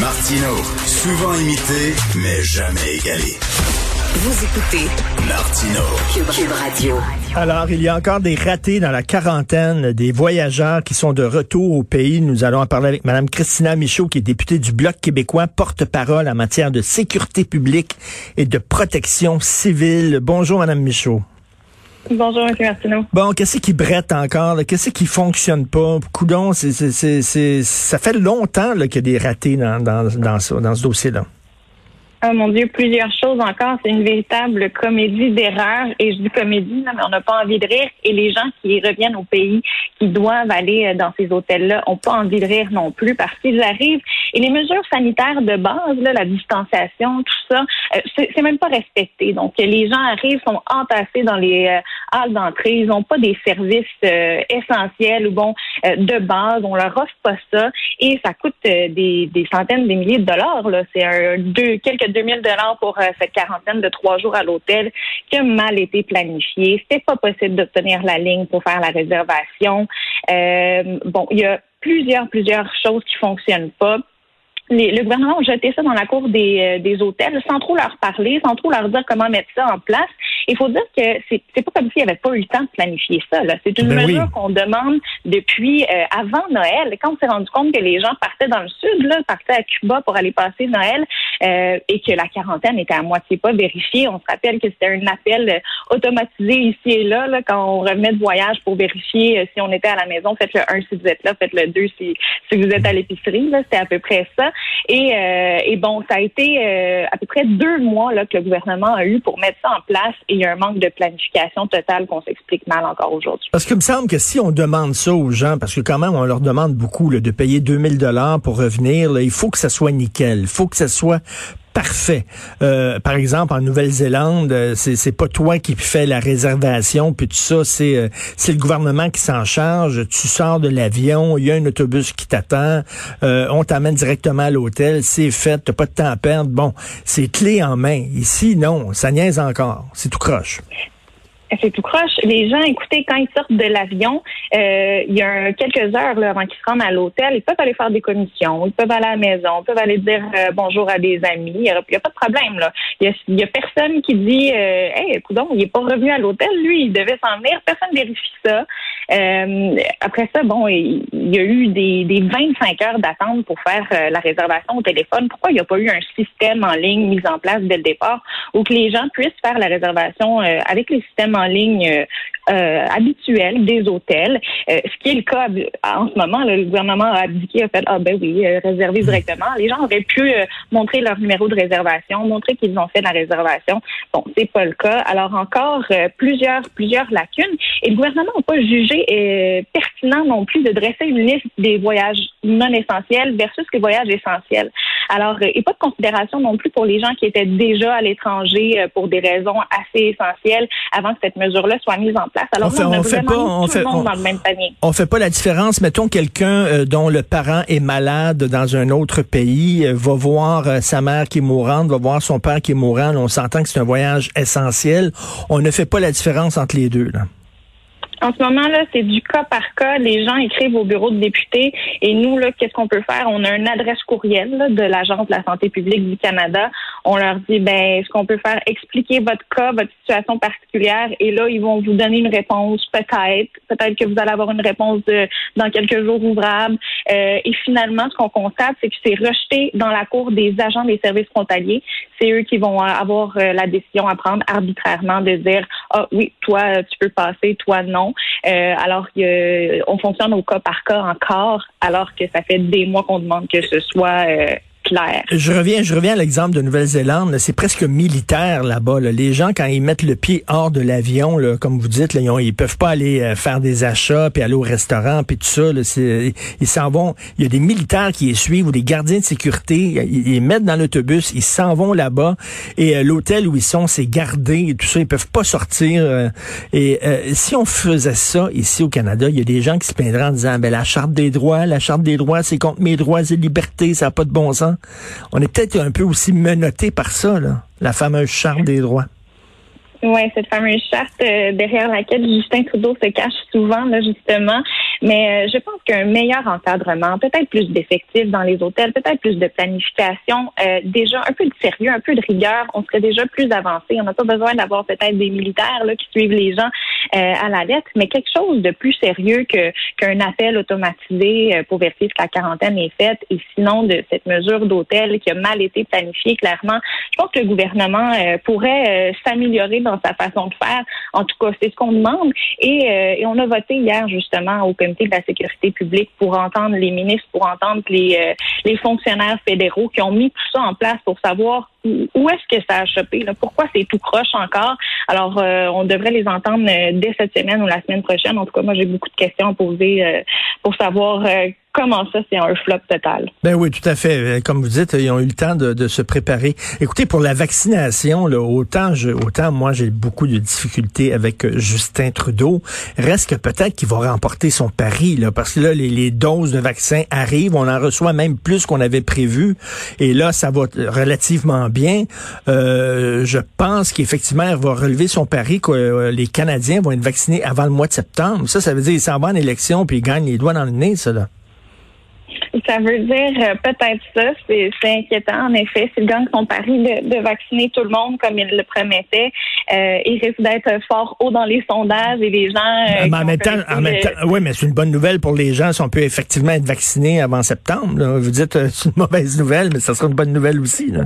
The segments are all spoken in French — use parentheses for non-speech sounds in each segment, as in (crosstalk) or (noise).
Martino, souvent imité, mais jamais égalé. Vous écoutez Martino, Cube Radio. Alors, il y a encore des ratés dans la quarantaine, des voyageurs qui sont de retour au pays. Nous allons en parler avec Mme Christina Michaud, qui est députée du Bloc québécois, porte-parole en matière de sécurité publique et de protection civile. Bonjour, Mme Michaud. Bonjour, M. Martineau. Bon, qu'est-ce qui brette encore? Qu'est-ce qui fonctionne pas? Coudon, c'est, ça fait longtemps qu'il y a des ratés dans, dans, dans, dans ce dossier-là. Oh mon Dieu, plusieurs choses encore. C'est une véritable comédie d'erreurs. Et je dis comédie, là, mais on n'a pas envie de rire. Et les gens qui reviennent au pays, qui doivent aller euh, dans ces hôtels-là, ont pas envie de rire non plus parce qu'ils arrivent. Et les mesures sanitaires de base, là, la distanciation, tout ça, euh, c'est même pas respecté. Donc, les gens arrivent, sont entassés dans les euh, halles d'entrée. Ils n'ont pas des services essentiels ou bon de base. On leur offre pas ça. Et ça coûte des, des centaines, des milliers de dollars. C'est un, deux, quelques 2000 dollars pour euh, cette quarantaine de trois jours à l'hôtel qui a mal été planifié. C'était pas possible d'obtenir la ligne pour faire la réservation. Euh, bon, il y a plusieurs, plusieurs choses qui fonctionnent pas. Les- le gouvernement a jeté ça dans la cour des, euh, des hôtels sans trop leur parler, sans trop leur dire comment mettre ça en place. Il faut dire que c'est c'est pas comme s'il n'y avait pas eu le temps de planifier ça. là. C'est une Ben oui. mesure qu'on demande depuis euh, avant Noël. Quand on s'est rendu compte que les gens partaient dans le sud, là, partaient à Cuba pour aller passer Noël euh, et que la quarantaine était à moitié pas vérifiée, on se rappelle que c'était un appel euh, automatisé ici et là, là, quand on revenait de voyage pour vérifier euh, si on était à la maison. Faites le 1 si vous êtes là, faites le 2 si, si vous êtes à l'épicerie. là. C'était à peu près ça. Et, euh, et bon, ça a été euh, à peu près deux mois là, que le gouvernement a eu pour mettre ça en place il y a un manque de planification totale qu'on s'explique mal encore aujourd'hui. Parce qu'il me semble que si on demande ça aux gens, parce que quand même on leur demande beaucoup là, de payer 2000 dollars pour revenir, là, il faut que ça soit nickel, il faut que ça soit parfait. Euh, par exemple, en Nouvelle-Zélande, euh, c'est c'est pas toi qui fais la réservation, puis tout ça, c'est euh, c'est le gouvernement qui s'en charge. Tu sors de l'avion, il y a un autobus qui t'attend, on t'amène directement à l'hôtel, c'est fait, t'as pas de temps à perdre. Bon, c'est clé en main. Ici, non, ça niaise encore, c'est tout croche. C'est tout croche. Les gens, écoutez, quand ils sortent de l'avion, euh, il y a quelques heures là, avant qu'ils se rendent à l'hôtel, ils peuvent aller faire des commissions, ils peuvent aller à la maison, ils peuvent aller dire euh, bonjour à des amis. Il n'y a, pas de problème. là. Il y a, a personne qui dit euh, Hey, il est pas revenu à l'hôtel, lui, il devait s'en venir. Personne vérifie ça. Euh, après ça, bon, il, il y a eu des, des 25 heures d'attente pour faire euh, la réservation au téléphone. Pourquoi il n'y a pas eu un système en ligne mis en place dès le départ où que les gens puissent faire la réservation euh, avec les systèmes en ligne euh, euh, habituels des hôtels, Euh, ce qui est le cas en ce moment. là, le gouvernement a abdiqué, a fait ah ben oui, euh, réserver directement. Les gens auraient pu euh, montrer leur numéro de réservation, montrer qu'ils ont fait la réservation. Bon, c'est pas le cas. Alors encore plusieurs plusieurs lacunes. Et le gouvernement n'a pas jugé pertinent non plus de dresser une liste des voyages non essentiels versus les voyages essentiels. Alors, et pas de considération non plus pour les gens qui étaient déjà à l'étranger pour des raisons assez essentielles avant que cette mesure-là soit mise en place. Alors, On fait- on, fait pas- on fait- le monde on- dans le même panier. On fait pas la différence. Mettons quelqu'un euh, dont le parent est malade dans un autre pays, euh, va voir euh, sa mère qui est mourante, va voir son père qui est mourant. Là, on s'entend que c'est un voyage essentiel. On ne fait pas la différence entre les deux. Là. En ce moment-là, c'est du cas par cas. Les gens écrivent au bureau de députés et nous, là, qu'est-ce qu'on peut faire? On a une adresse courriel là, de l'Agence de la santé publique du Canada. On leur dit, ben, ce qu'on peut faire, expliquer votre cas, votre situation particulière? Et là, ils vont vous donner une réponse, peut-être. Peut-être que vous allez avoir une réponse dans quelques jours ouvrables. Euh, et finalement, ce qu'on constate, c'est que c'est rejeté dans la cour des agents des services frontaliers. C'est eux qui vont avoir euh, la décision à prendre arbitrairement de dire, ah oui, toi, tu peux passer, toi, non. Euh, alors qu'on fonctionne au cas par cas encore, alors que ça fait des mois qu'on demande que ce soit euh, Je reviens, je reviens à l'exemple de Nouvelle-Zélande. C'est presque militaire là-bas. là. Les gens, quand ils mettent le pied hors de l'avion, comme vous dites, là, ils, ont- ils peuvent pas aller euh, faire des achats, puis aller au restaurant, puis tout ça. là. Ils s'en vont. Il y a des militaires qui les suivent ou des gardiens de sécurité. Ils, les mettent dans l'autobus, ils s'en vont là-bas. Et euh, l'hôtel où ils sont, c'est gardé et tout ça. Ils peuvent pas sortir. euh, et si on faisait ça ici au Canada, il y a des gens qui se plaindraient en disant, ben la charte des droits, la charte des droits, c'est contre mes droits et libertés, ça n'a pas de bon sens. On est peut-être un peu aussi menotté par ça, la fameuse charte des droits. Oui, cette fameuse charte euh, derrière laquelle Justin Trudeau se cache souvent, justement. Mais euh, je pense qu'un meilleur encadrement, peut-être plus d'effectifs dans les hôtels, peut-être plus de planification, euh, déjà un peu de sérieux, un peu de rigueur, on serait déjà plus avancé. On n'a pas besoin d'avoir peut-être des militaires qui suivent les gens à la lettre, mais quelque chose de plus sérieux que qu'un appel automatisé pour vérifier que la quarantaine est faite et sinon de cette mesure d'hôtel qui a mal été planifiée clairement. Je pense que le gouvernement pourrait s'améliorer dans sa façon de faire. En tout cas, c'est ce qu'on demande. Et, euh, et, on a voté hier justement au comité de la sécurité publique pour entendre les ministres, pour entendre les, euh, les fonctionnaires fédéraux qui ont mis tout ça en place pour savoir où est-ce que ça a chopé, là? pourquoi c'est tout croche encore? Alors, euh, on devrait les entendre dès cette semaine ou la semaine prochaine. En tout cas, moi, j'ai beaucoup de questions à poser pour savoir comment ça, c'est un flop total? Ben oui, tout à fait. Euh, comme vous dites, ils ont eu le temps de, se préparer. Écoutez, pour la vaccination, là, autant, je, autant moi, j'ai beaucoup de difficultés avec euh, Justin Trudeau. Reste que peut-être qu'il va remporter son pari, là, parce que là, les, doses de vaccins arrivent. On en reçoit même plus qu'on avait prévu. Et là, ça va relativement bien. Euh, je pense qu'effectivement, il va relever son pari que les Canadiens vont être vaccinés avant le mois de septembre. Ça, ça veut dire qu'il s'en va en élection puis il gagne les doigts dans le nez, ça, là. Ça veut dire euh, peut-être ça. C'est inquiétant, en effet. S'il gagne son pari de, vacciner tout le monde comme il le promettait, euh, il risque d'être fort haut dans les sondages et les gens. Euh, mais en même temps, en même temps, oui, mais c'est une bonne nouvelle pour les gens si on peut effectivement être vacciné avant septembre. Vous dites c'est une mauvaise nouvelle, mais ça sera une bonne nouvelle aussi. Là.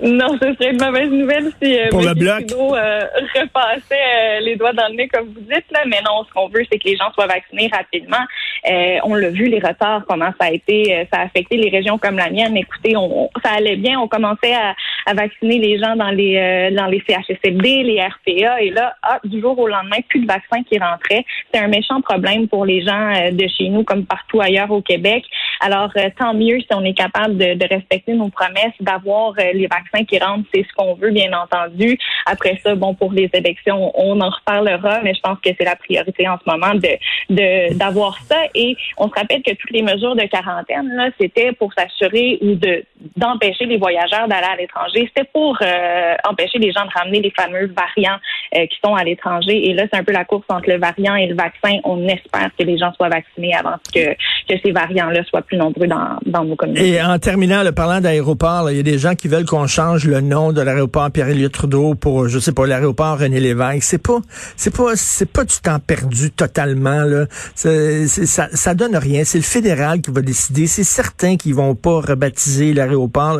Non, ce serait une mauvaise nouvelle si euh, Pour bloc. Euh, repassait euh, les doigts dans le nez, comme vous dites. Là. Mais non, ce qu'on veut, c'est que les gens soient vaccinés rapidement. Euh, on l'a vu, les retards, comment ça a été, ça a affecté les régions comme la mienne. Écoutez, on, ça allait bien. On commençait à, à vacciner les gens dans les dans les CHSLD, les RPA. Et là, ah, du jour au lendemain, plus de vaccins qui rentraient. C'est un méchant problème pour les gens de chez nous, comme partout ailleurs au Québec. Alors, tant mieux si on est capable de, de respecter nos promesses, d'avoir les vaccins qui rentrent, c'est ce qu'on veut, bien entendu. Après ça, bon, pour les élections, on en reparlera, mais je pense que c'est la priorité en ce moment de d'avoir ça. Et on se rappelle que toutes les mesures de quarantaine, là, c'était pour s'assurer ou de d'empêcher les voyageurs d'aller à l'étranger. C'était pour euh, empêcher les gens de ramener les fameux variants euh, qui sont à l'étranger. Et là, c'est un peu la course entre le variant et le vaccin. On espère que les gens soient vaccinés avant que, que ces variants-là soient plus nombreux dans, dans nos communautés. Et en terminant, le parlant d'aéroport, il y a des gens qui veulent qu'on change le nom de l'aéroport Pierre-Éliott Trudeau pour, je sais pas, l'aéroport René Lévesque. C'est pas, c'est pas, c'est pas du temps perdu totalement, là. ça, ça donne rien. C'est le fédéral qui va décider. C'est certain qu'ils vont pas rebaptiser l'aéroport.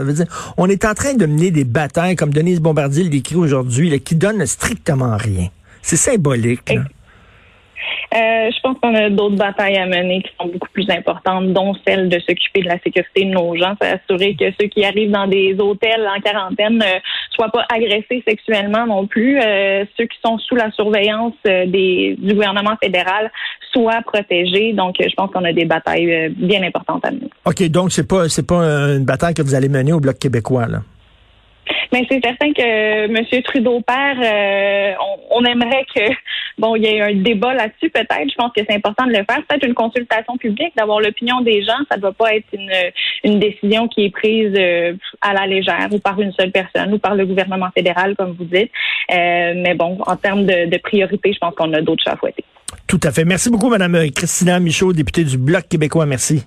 On est en train de mener des batailles, comme Denise Bombardier le décrit aujourd'hui, qui donnent strictement rien. C'est symbolique. Là. Euh, je pense qu'on a d'autres batailles à mener qui sont beaucoup plus importantes, dont celle de s'occuper de la sécurité de nos gens, s'assurer que ceux qui arrivent dans des hôtels en quarantaine ne soient pas agressés sexuellement non plus, euh, ceux qui sont sous la surveillance euh, des, du gouvernement fédéral soient protégés. Donc, je pense qu'on a des batailles bien importantes à mener. OK, donc c'est pas c'est pas une bataille que vous allez mener au Bloc québécois, là? Mais c'est certain que M. Trudeau père, euh, on, aimerait que (laughs) bon, il y ait un débat là-dessus peut-être. Je pense que c'est important de le faire. Peut-être une consultation publique, d'avoir l'opinion des gens. Ça ne doit pas être une, décision qui est prise euh, à la légère ou par une seule personne ou par le gouvernement fédéral, comme vous dites. Euh, mais bon, en termes de, de priorité, je pense qu'on a d'autres chats à fouetter. Tout à fait. Merci beaucoup, Madame Christina Michaud, députée du Bloc québécois. Merci.